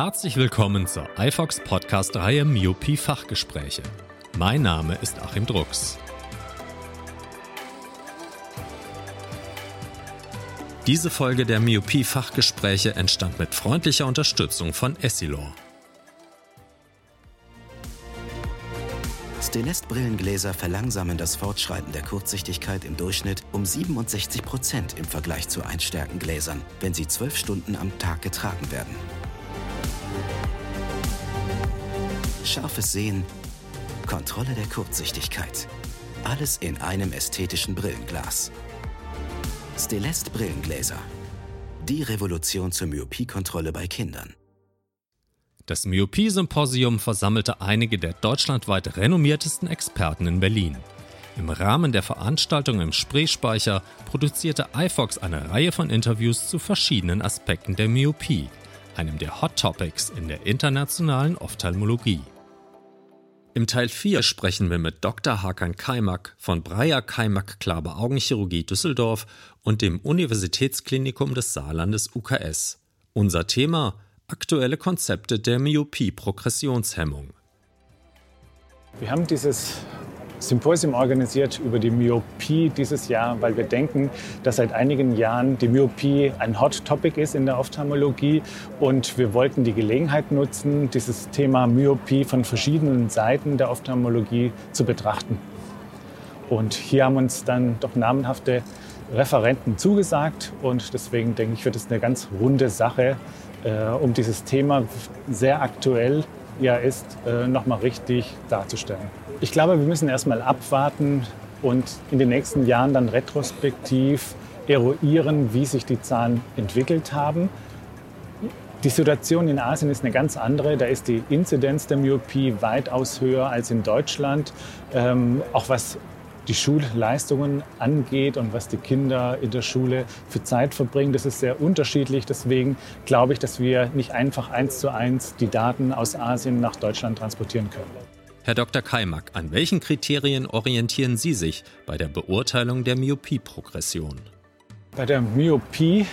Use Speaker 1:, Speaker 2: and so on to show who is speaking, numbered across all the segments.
Speaker 1: Herzlich willkommen zur iFox Podcast-Reihe Myopie Fachgespräche. Mein Name ist Achim Drucks. Diese Folge der Myopie Fachgespräche entstand mit freundlicher Unterstützung von Essilor.
Speaker 2: Stelest-Brillengläser verlangsamen das Fortschreiten der Kurzsichtigkeit im Durchschnitt um 67 Prozent im Vergleich zu Einstärkengläsern, wenn sie zwölf Stunden am Tag getragen werden. Scharfes Sehen, Kontrolle der Kurzsichtigkeit. Alles in einem ästhetischen Brillenglas. Stelest Brillengläser. Die Revolution zur Myopiekontrolle bei Kindern.
Speaker 1: Das Myopie-Symposium versammelte einige der deutschlandweit renommiertesten Experten in Berlin. Im Rahmen der Veranstaltung im Spreespeicher produzierte iFox eine Reihe von Interviews zu verschiedenen Aspekten der Myopie, einem der Hot Topics in der internationalen Ophthalmologie. Im Teil 4 sprechen wir mit Dr. Hakan Kaimak von Breyer Kaimak Klabe Augenchirurgie Düsseldorf und dem Universitätsklinikum des Saarlandes UKS. Unser Thema aktuelle Konzepte der Myopie-Progressionshemmung.
Speaker 3: Wir haben dieses Symposium organisiert über die Myopie dieses Jahr, weil wir denken, dass seit einigen Jahren die Myopie ein Hot Topic ist in der Ophthalmologie und wir wollten die Gelegenheit nutzen, dieses Thema Myopie von verschiedenen Seiten der Ophthalmologie zu betrachten. Und hier haben uns dann doch namenhafte Referenten zugesagt und deswegen denke ich, wird es eine ganz runde Sache, äh, um dieses Thema sehr aktuell ja ist, äh, nochmal richtig darzustellen. Ich glaube, wir müssen erstmal abwarten und in den nächsten Jahren dann retrospektiv eruieren, wie sich die Zahlen entwickelt haben. Die Situation in Asien ist eine ganz andere. Da ist die Inzidenz der Myopie weitaus höher als in Deutschland. Ähm, auch was die Schulleistungen angeht und was die Kinder in der Schule für Zeit verbringen. Das ist sehr unterschiedlich. Deswegen glaube ich, dass wir nicht einfach eins zu eins die Daten aus Asien nach Deutschland transportieren können.
Speaker 1: Herr Dr. Kaimak, an welchen Kriterien orientieren Sie sich bei der Beurteilung der Myopie-Progression?
Speaker 3: Bei der Myopie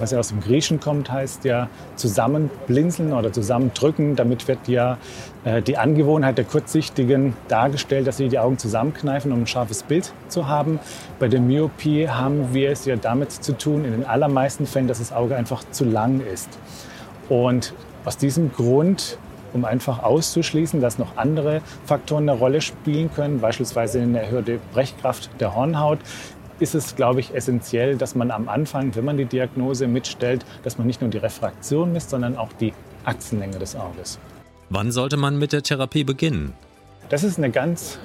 Speaker 3: was ja aus dem Griechen kommt, heißt ja zusammenblinzeln oder zusammendrücken. Damit wird ja äh, die Angewohnheit der Kurzsichtigen dargestellt, dass sie die Augen zusammenkneifen, um ein scharfes Bild zu haben. Bei der Myopie haben wir es ja damit zu tun, in den allermeisten Fällen, dass das Auge einfach zu lang ist. Und aus diesem Grund um einfach auszuschließen, dass noch andere Faktoren eine Rolle spielen können, beispielsweise eine erhöhte Brechkraft der Hornhaut, ist es, glaube ich, essentiell, dass man am Anfang, wenn man die Diagnose mitstellt, dass man nicht nur die Refraktion misst, sondern auch die Achsenlänge des Auges.
Speaker 1: Wann sollte man mit der Therapie beginnen?
Speaker 3: Das ist eine ganz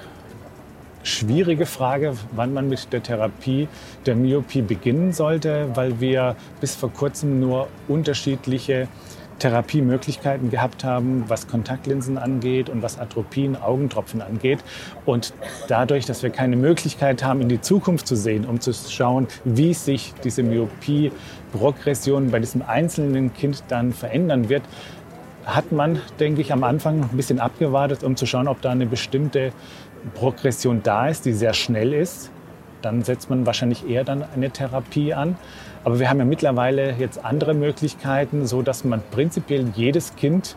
Speaker 3: schwierige Frage, wann man mit der Therapie der Myopie beginnen sollte, weil wir bis vor kurzem nur unterschiedliche Therapiemöglichkeiten gehabt haben, was Kontaktlinsen angeht und was Atropien, Augentropfen angeht. Und dadurch, dass wir keine Möglichkeit haben, in die Zukunft zu sehen, um zu schauen, wie sich diese Myopie-Progression bei diesem einzelnen Kind dann verändern wird, hat man, denke ich, am Anfang ein bisschen abgewartet, um zu schauen, ob da eine bestimmte Progression da ist, die sehr schnell ist. Dann setzt man wahrscheinlich eher dann eine Therapie an. Aber wir haben ja mittlerweile jetzt andere Möglichkeiten, so dass man prinzipiell jedes Kind,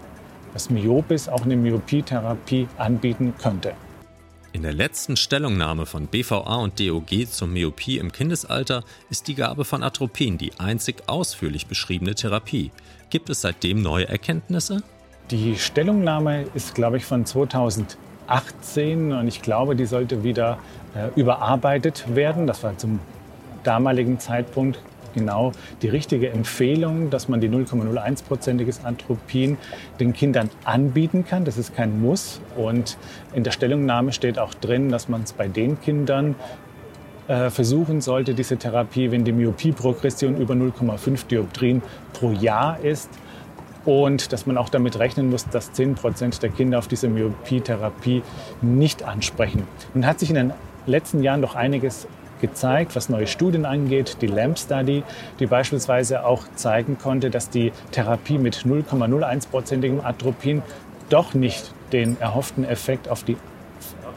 Speaker 3: das myop ist, auch eine Myopie-Therapie anbieten könnte.
Speaker 1: In der letzten Stellungnahme von BVA und DOG zur Myopie im Kindesalter ist die Gabe von Atropin die einzig ausführlich beschriebene Therapie. Gibt es seitdem neue Erkenntnisse?
Speaker 3: Die Stellungnahme ist, glaube ich, von 2018 und ich glaube, die sollte wieder äh, überarbeitet werden. Das war zum damaligen Zeitpunkt genau die richtige Empfehlung, dass man die 0,01-prozentiges Atropin den Kindern anbieten kann. Das ist kein Muss. Und in der Stellungnahme steht auch drin, dass man es bei den Kindern äh, versuchen sollte, diese Therapie, wenn die Myopie-Progression über 0,5 Dioptrien pro Jahr ist, und dass man auch damit rechnen muss, dass 10 Prozent der Kinder auf diese Myopie-Therapie nicht ansprechen. Nun hat sich in den letzten Jahren doch einiges gezeigt, was neue Studien angeht, die LAMP Study, die beispielsweise auch zeigen konnte, dass die Therapie mit 0,01-prozentigem Atropin doch nicht den erhofften Effekt auf die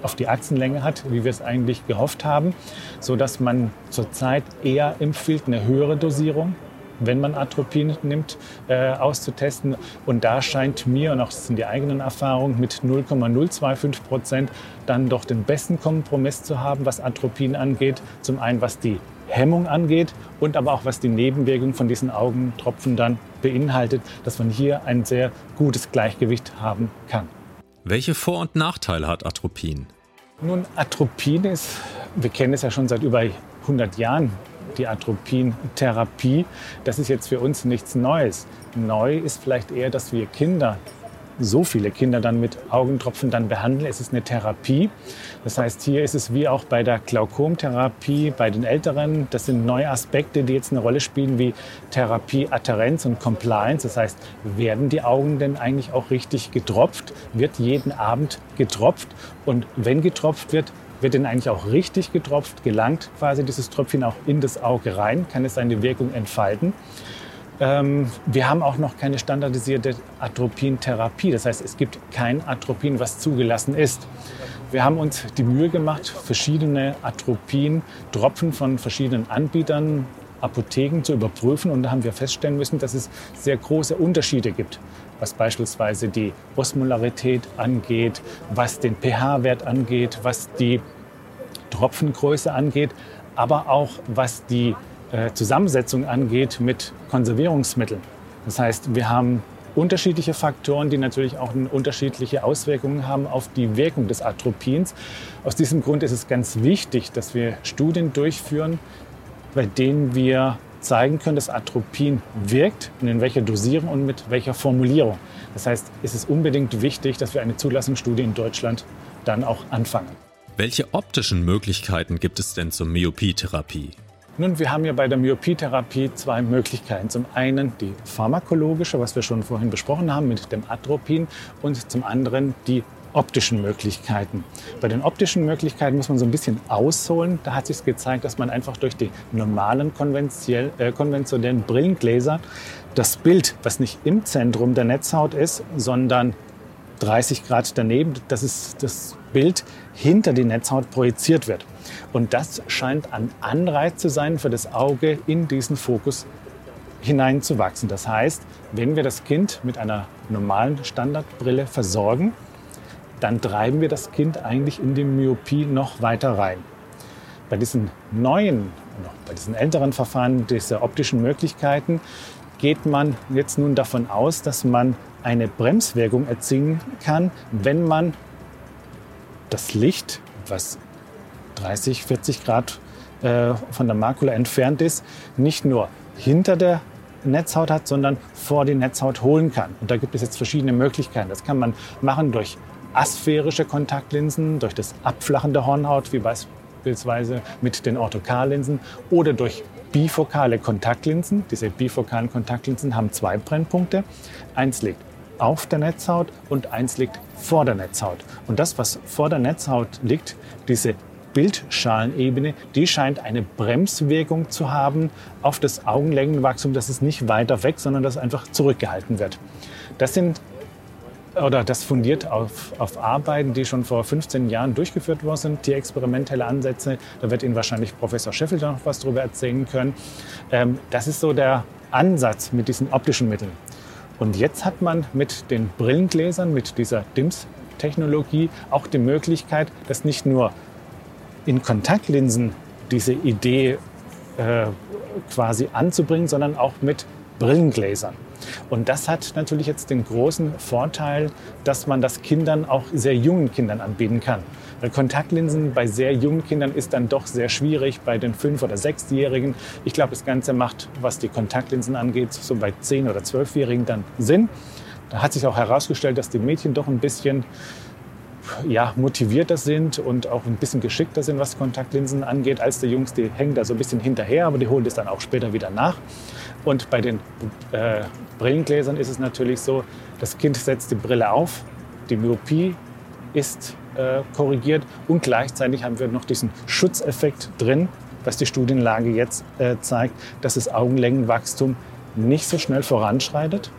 Speaker 3: auf die Achsenlänge hat, wie wir es eigentlich gehofft haben, so dass man zurzeit eher empfiehlt eine höhere Dosierung wenn man Atropin nimmt, äh, auszutesten. Und da scheint mir, und auch das sind die eigenen Erfahrungen, mit 0,025 Prozent dann doch den besten Kompromiss zu haben, was Atropin angeht. Zum einen, was die Hemmung angeht und aber auch was die Nebenwirkung von diesen Augentropfen dann beinhaltet, dass man hier ein sehr gutes Gleichgewicht haben kann.
Speaker 1: Welche Vor- und Nachteile hat Atropin?
Speaker 3: Nun, Atropin ist, wir kennen es ja schon seit über 100 Jahren, die Atropin-Therapie. Das ist jetzt für uns nichts Neues. Neu ist vielleicht eher, dass wir Kinder so viele Kinder dann mit Augentropfen dann behandeln. Es ist eine Therapie. Das heißt, hier ist es wie auch bei der Glaukomtherapie bei den Älteren. Das sind neue Aspekte, die jetzt eine Rolle spielen, wie Therapie, Adherenz und Compliance. Das heißt, werden die Augen denn eigentlich auch richtig getropft? Wird jeden Abend getropft? Und wenn getropft wird, wird denn eigentlich auch richtig getropft? Gelangt quasi dieses Tröpfchen auch in das Auge rein? Kann es seine Wirkung entfalten? Ähm, wir haben auch noch keine standardisierte Atropin-Therapie. Das heißt, es gibt kein Atropin, was zugelassen ist. Wir haben uns die Mühe gemacht, verschiedene Atropin-Tropfen von verschiedenen Anbietern, Apotheken zu überprüfen. Und da haben wir feststellen müssen, dass es sehr große Unterschiede gibt, was beispielsweise die Osmolarität angeht, was den pH-Wert angeht, was die Tropfengröße angeht, aber auch was die äh, Zusammensetzung angeht mit Konservierungsmitteln. Das heißt, wir haben unterschiedliche Faktoren, die natürlich auch unterschiedliche Auswirkungen haben auf die Wirkung des Atropins. Aus diesem Grund ist es ganz wichtig, dass wir Studien durchführen, bei denen wir zeigen können, dass Atropin wirkt und in welcher Dosierung und mit welcher Formulierung. Das heißt, es ist unbedingt wichtig, dass wir eine Zulassungsstudie in Deutschland dann auch anfangen.
Speaker 1: Welche optischen Möglichkeiten gibt es denn zur Myopietherapie?
Speaker 3: Nun, wir haben ja bei der Myopietherapie zwei Möglichkeiten. Zum einen die pharmakologische, was wir schon vorhin besprochen haben mit dem Atropin, und zum anderen die optischen Möglichkeiten. Bei den optischen Möglichkeiten muss man so ein bisschen ausholen. Da hat sich gezeigt, dass man einfach durch die normalen äh, konventionellen Brillengläser das Bild, was nicht im Zentrum der Netzhaut ist, sondern 30 Grad daneben, das ist das Bild hinter die Netzhaut projiziert wird. Und das scheint ein Anreiz zu sein für das Auge, in diesen Fokus hineinzuwachsen. Das heißt, wenn wir das Kind mit einer normalen Standardbrille versorgen, dann treiben wir das Kind eigentlich in die Myopie noch weiter rein. Bei diesen neuen, bei diesen älteren Verfahren, dieser optischen Möglichkeiten, geht man jetzt nun davon aus, dass man eine Bremswirkung erzielen kann, wenn man das Licht, was 30, 40 Grad äh, von der Makula entfernt ist, nicht nur hinter der Netzhaut hat, sondern vor die Netzhaut holen kann. Und da gibt es jetzt verschiedene Möglichkeiten. Das kann man machen durch asphärische Kontaktlinsen, durch das Abflachen der Hornhaut, wie beispielsweise mit den Orthokarlinsen, oder durch bifokale Kontaktlinsen. Diese bifokalen Kontaktlinsen haben zwei Brennpunkte. Eins liegt auf der Netzhaut und eins liegt vor der Netzhaut. Und das, was vor der Netzhaut liegt, diese Bildschalenebene, die scheint eine Bremswirkung zu haben auf das Augenlängenwachstum. Das ist nicht weiter weg, sondern das einfach zurückgehalten wird. Das sind oder das fundiert auf, auf Arbeiten, die schon vor 15 Jahren durchgeführt worden sind, die experimentelle Ansätze. Da wird Ihnen wahrscheinlich Professor Sheffield noch was darüber erzählen können. Ähm, das ist so der Ansatz mit diesen optischen Mitteln. Und jetzt hat man mit den Brillengläsern, mit dieser DIMS-Technologie auch die Möglichkeit, dass nicht nur in Kontaktlinsen diese Idee äh, quasi anzubringen, sondern auch mit Brillengläsern. Und das hat natürlich jetzt den großen Vorteil, dass man das Kindern, auch sehr jungen Kindern anbieten kann. Weil Kontaktlinsen bei sehr jungen Kindern ist dann doch sehr schwierig, bei den fünf- oder sechsjährigen. Ich glaube, das Ganze macht, was die Kontaktlinsen angeht, so bei zehn- oder zwölfjährigen dann Sinn. Da hat sich auch herausgestellt, dass die Mädchen doch ein bisschen ja, motivierter sind und auch ein bisschen geschickter sind, was Kontaktlinsen angeht, als die Jungs. Die hängen da so ein bisschen hinterher, aber die holen das dann auch später wieder nach. Und bei den äh, Brillengläsern ist es natürlich so, das Kind setzt die Brille auf, die Myopie ist äh, korrigiert und gleichzeitig haben wir noch diesen Schutzeffekt drin, was die Studienlage jetzt äh, zeigt, dass das Augenlängenwachstum nicht so schnell voranschreitet,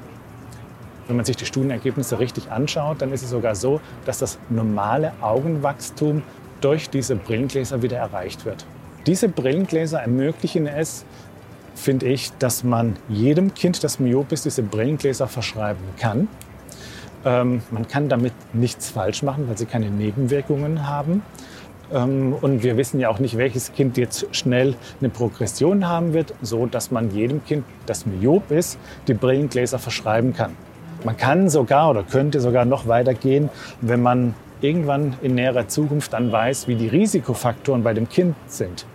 Speaker 3: wenn man sich die Studienergebnisse richtig anschaut, dann ist es sogar so, dass das normale Augenwachstum durch diese Brillengläser wieder erreicht wird. Diese Brillengläser ermöglichen es, finde ich, dass man jedem Kind, das myop ist, diese Brillengläser verschreiben kann. Ähm, man kann damit nichts falsch machen, weil sie keine Nebenwirkungen haben. Ähm, und wir wissen ja auch nicht, welches Kind jetzt schnell eine Progression haben wird, so dass man jedem Kind, das myop ist, die Brillengläser verschreiben kann. Man kann sogar oder könnte sogar noch weiter gehen, wenn man irgendwann in näherer Zukunft dann weiß, wie die Risikofaktoren bei dem Kind sind.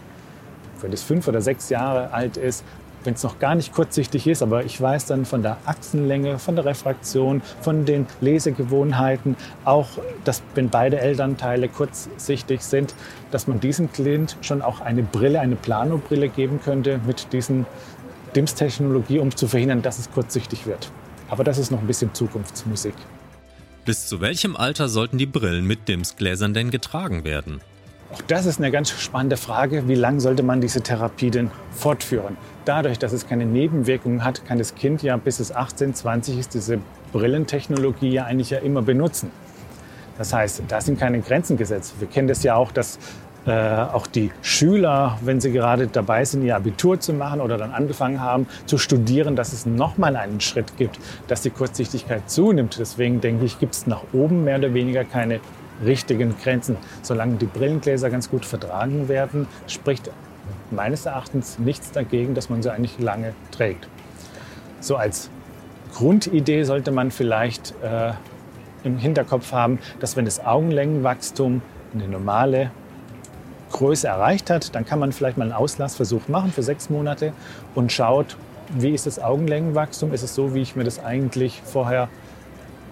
Speaker 3: Wenn es fünf oder sechs Jahre alt ist, wenn es noch gar nicht kurzsichtig ist, aber ich weiß dann von der Achsenlänge, von der Refraktion, von den Lesegewohnheiten, auch, dass wenn beide Elternteile kurzsichtig sind, dass man diesem Kind schon auch eine Brille, eine Plano-Brille geben könnte mit diesen DIMS-Technologie, um zu verhindern, dass es kurzsichtig wird. Aber das ist noch ein bisschen Zukunftsmusik.
Speaker 1: Bis zu welchem Alter sollten die Brillen mit DIMS-Gläsern denn getragen werden?
Speaker 3: Auch das ist eine ganz spannende Frage. Wie lange sollte man diese Therapie denn fortführen? Dadurch, dass es keine Nebenwirkungen hat, kann das Kind ja bis es 18, 20 ist, diese Brillentechnologie ja eigentlich ja immer benutzen. Das heißt, da sind keine Grenzen gesetzt. Wir kennen das ja auch, dass äh, auch die Schüler, wenn sie gerade dabei sind, ihr Abitur zu machen oder dann angefangen haben zu studieren, dass es nochmal einen Schritt gibt, dass die Kurzsichtigkeit zunimmt. Deswegen denke ich, gibt es nach oben mehr oder weniger keine richtigen Grenzen. Solange die Brillengläser ganz gut vertragen werden, spricht meines Erachtens nichts dagegen, dass man sie eigentlich lange trägt. So als Grundidee sollte man vielleicht äh, im Hinterkopf haben, dass wenn das Augenlängenwachstum eine normale Größe erreicht hat, dann kann man vielleicht mal einen Auslassversuch machen für sechs Monate und schaut, wie ist das Augenlängenwachstum? Ist es so, wie ich mir das eigentlich vorher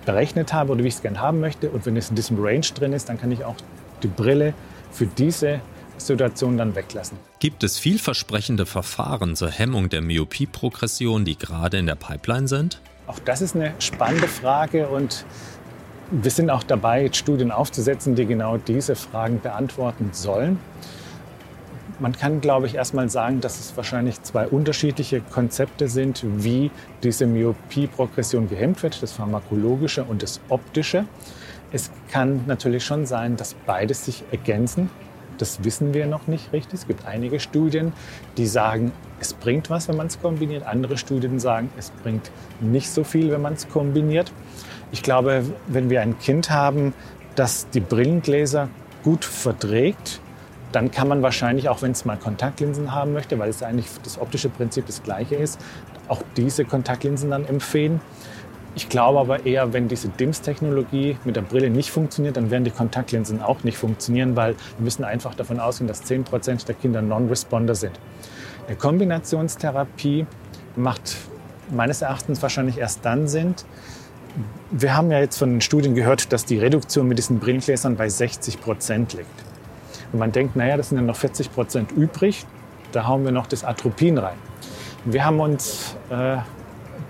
Speaker 3: berechnet habe oder wie ich es gerne haben möchte. Und wenn es in diesem Range drin ist, dann kann ich auch die Brille für diese Situation dann weglassen.
Speaker 1: Gibt es vielversprechende Verfahren zur Hemmung der Myopie-Progression, die gerade in der Pipeline sind?
Speaker 3: Auch das ist eine spannende Frage und wir sind auch dabei, Studien aufzusetzen, die genau diese Fragen beantworten sollen. Man kann, glaube ich, erstmal sagen, dass es wahrscheinlich zwei unterschiedliche Konzepte sind, wie diese Myopie-Progression gehemmt wird, das pharmakologische und das optische. Es kann natürlich schon sein, dass beides sich ergänzen. Das wissen wir noch nicht richtig. Es gibt einige Studien, die sagen, es bringt was, wenn man es kombiniert. Andere Studien sagen, es bringt nicht so viel, wenn man es kombiniert. Ich glaube, wenn wir ein Kind haben, das die Brillengläser gut verträgt, dann kann man wahrscheinlich, auch wenn es mal Kontaktlinsen haben möchte, weil es eigentlich das optische Prinzip das gleiche ist, auch diese Kontaktlinsen dann empfehlen. Ich glaube aber eher, wenn diese DIMS-Technologie mit der Brille nicht funktioniert, dann werden die Kontaktlinsen auch nicht funktionieren, weil wir müssen einfach davon ausgehen, dass 10 Prozent der Kinder Non-Responder sind. Eine Kombinationstherapie macht meines Erachtens wahrscheinlich erst dann Sinn. Wir haben ja jetzt von den Studien gehört, dass die Reduktion mit diesen Brillengläsern bei 60 Prozent liegt. Und man denkt, naja, das sind ja noch 40 Prozent übrig, da hauen wir noch das Atropin rein. Wir haben uns äh,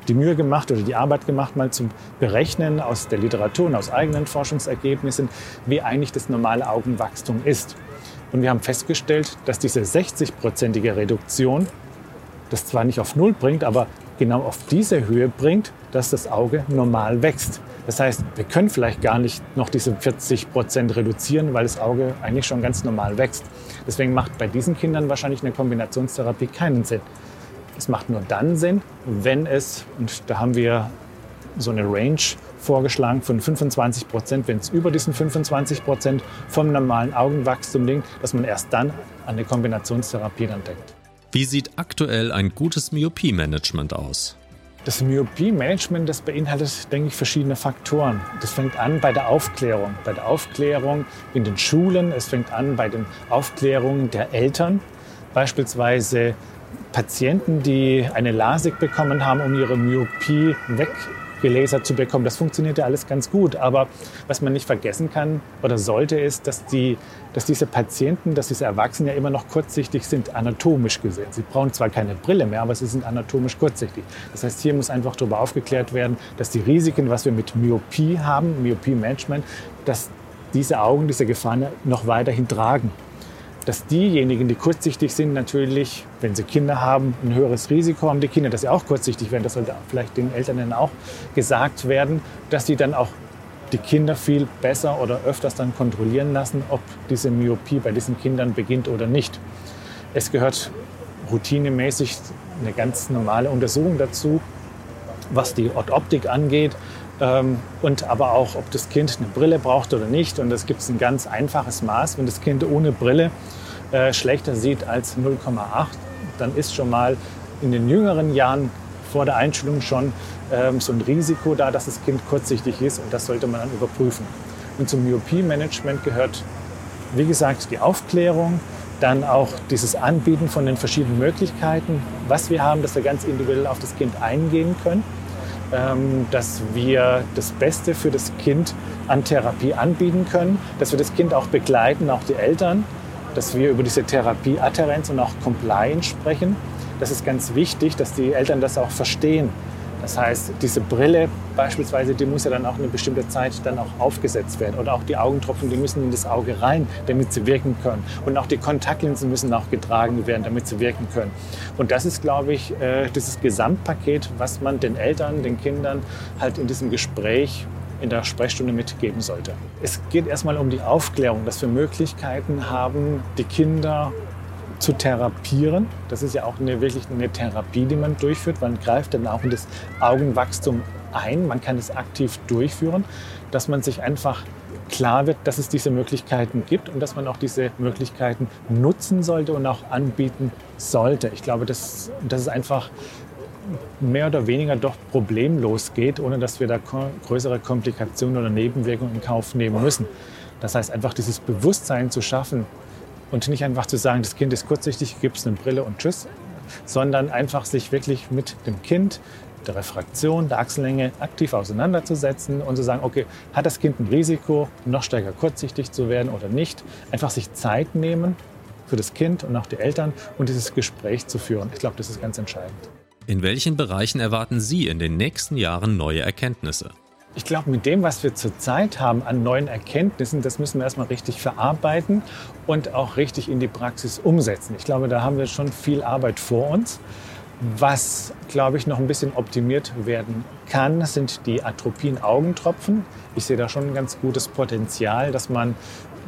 Speaker 3: die Mühe gemacht oder die Arbeit gemacht, mal zum Berechnen aus der Literatur und aus eigenen Forschungsergebnissen, wie eigentlich das normale Augenwachstum ist. Und wir haben festgestellt, dass diese 60-prozentige Reduktion das zwar nicht auf Null bringt, aber genau auf diese Höhe bringt, dass das Auge normal wächst. Das heißt, wir können vielleicht gar nicht noch diese 40 Prozent reduzieren, weil das Auge eigentlich schon ganz normal wächst. Deswegen macht bei diesen Kindern wahrscheinlich eine Kombinationstherapie keinen Sinn. Es macht nur dann Sinn, wenn es, und da haben wir so eine Range vorgeschlagen von 25 Prozent, wenn es über diesen 25 Prozent vom normalen Augenwachstum liegt, dass man erst dann an eine Kombinationstherapie dann denkt.
Speaker 1: Wie sieht aktuell ein gutes Myopie-Management aus?
Speaker 3: Das Myopie-Management, beinhaltet, denke ich, verschiedene Faktoren. Das fängt an bei der Aufklärung. Bei der Aufklärung in den Schulen, es fängt an bei den Aufklärungen der Eltern. Beispielsweise Patienten, die eine LASIK bekommen haben, um ihre Myopie weg gelasert zu bekommen. Das funktioniert ja alles ganz gut. Aber was man nicht vergessen kann oder sollte, ist, dass, die, dass diese Patienten, dass diese Erwachsenen ja immer noch kurzsichtig sind, anatomisch gesehen. Sie brauchen zwar keine Brille mehr, aber sie sind anatomisch kurzsichtig. Das heißt, hier muss einfach darüber aufgeklärt werden, dass die Risiken, was wir mit Myopie haben, Myopie-Management, dass diese Augen diese Gefahren noch weiterhin tragen dass diejenigen, die kurzsichtig sind, natürlich, wenn sie Kinder haben, ein höheres Risiko haben, die Kinder, dass sie auch kurzsichtig werden. Das sollte vielleicht den Eltern dann auch gesagt werden, dass sie dann auch die Kinder viel besser oder öfters dann kontrollieren lassen, ob diese Myopie bei diesen Kindern beginnt oder nicht. Es gehört routinemäßig eine ganz normale Untersuchung dazu, was die Optik angeht. Ähm, und aber auch, ob das Kind eine Brille braucht oder nicht. Und das gibt es ein ganz einfaches Maß. Wenn das Kind ohne Brille äh, schlechter sieht als 0,8, dann ist schon mal in den jüngeren Jahren vor der Einstellung schon ähm, so ein Risiko da, dass das Kind kurzsichtig ist und das sollte man dann überprüfen. Und zum Myopie-Management gehört, wie gesagt, die Aufklärung, dann auch dieses Anbieten von den verschiedenen Möglichkeiten, was wir haben, dass wir ganz individuell auf das Kind eingehen können, dass wir das Beste für das Kind an Therapie anbieten können, dass wir das Kind auch begleiten, auch die Eltern, dass wir über diese Therapieadherenz und auch Compliance sprechen. Das ist ganz wichtig, dass die Eltern das auch verstehen, das heißt, diese Brille beispielsweise, die muss ja dann auch eine bestimmte Zeit dann auch aufgesetzt werden. Oder auch die Augentropfen, die müssen in das Auge rein, damit sie wirken können. Und auch die Kontaktlinsen müssen auch getragen werden, damit sie wirken können. Und das ist, glaube ich, äh, dieses Gesamtpaket, was man den Eltern, den Kindern halt in diesem Gespräch in der Sprechstunde mitgeben sollte. Es geht erstmal um die Aufklärung, dass wir Möglichkeiten haben, die Kinder zu therapieren. Das ist ja auch eine, wirklich eine Therapie, die man durchführt. Man greift dann auch in das Augenwachstum ein. Man kann es aktiv durchführen, dass man sich einfach klar wird, dass es diese Möglichkeiten gibt und dass man auch diese Möglichkeiten nutzen sollte und auch anbieten sollte. Ich glaube, dass, dass es einfach mehr oder weniger doch problemlos geht, ohne dass wir da größere Komplikationen oder Nebenwirkungen in Kauf nehmen müssen. Das heißt, einfach dieses Bewusstsein zu schaffen, und nicht einfach zu sagen, das Kind ist kurzsichtig, gibt es eine Brille und tschüss, sondern einfach sich wirklich mit dem Kind, der Refraktion, der Achsellänge aktiv auseinanderzusetzen und zu sagen, okay, hat das Kind ein Risiko, noch stärker kurzsichtig zu werden oder nicht? Einfach sich Zeit nehmen für das Kind und auch die Eltern und dieses Gespräch zu führen. Ich glaube, das ist ganz entscheidend.
Speaker 1: In welchen Bereichen erwarten Sie in den nächsten Jahren neue Erkenntnisse?
Speaker 3: Ich glaube, mit dem, was wir zurzeit haben an neuen Erkenntnissen, das müssen wir erstmal richtig verarbeiten und auch richtig in die Praxis umsetzen. Ich glaube, da haben wir schon viel Arbeit vor uns. Was, glaube ich, noch ein bisschen optimiert werden kann, sind die Atropin-Augentropfen. Ich sehe da schon ein ganz gutes Potenzial, dass man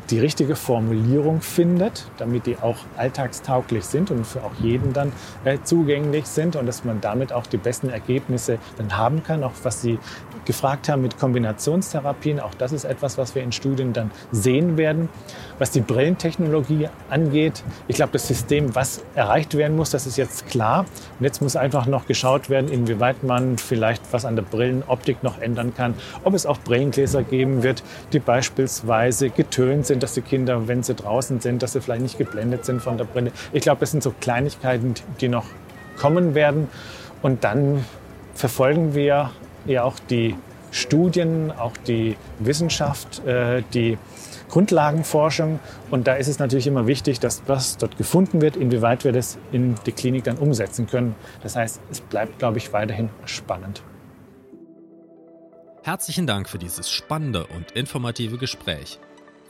Speaker 3: die richtige Formulierung findet, damit die auch alltagstauglich sind und für auch jeden dann äh, zugänglich sind und dass man damit auch die besten Ergebnisse dann haben kann, auch was Sie gefragt haben mit Kombinationstherapien. Auch das ist etwas, was wir in Studien dann sehen werden. Was die Brillentechnologie angeht, ich glaube, das System, was erreicht werden muss, das ist jetzt klar. Und jetzt muss einfach noch geschaut werden, inwieweit man vielleicht was an der Brillenoptik noch ändern kann. Ob es auch Brillengläser geben wird, die beispielsweise getönt sind, dass die Kinder, wenn sie draußen sind, dass sie vielleicht nicht geblendet sind von der Brille. Ich glaube, das sind so Kleinigkeiten, die noch kommen werden. Und dann verfolgen wir ja auch die Studien, auch die Wissenschaft, äh, die Grundlagenforschung. Und da ist es natürlich immer wichtig, dass was dort gefunden wird, inwieweit wir das in die Klinik dann umsetzen können. Das heißt, es bleibt, glaube ich, weiterhin spannend.
Speaker 1: Herzlichen Dank für dieses spannende und informative Gespräch.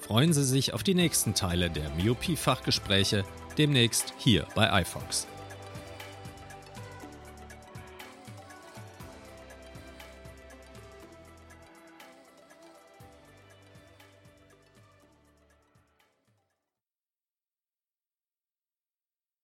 Speaker 1: Freuen Sie sich auf die nächsten Teile der Myopie-Fachgespräche demnächst hier bei iFox.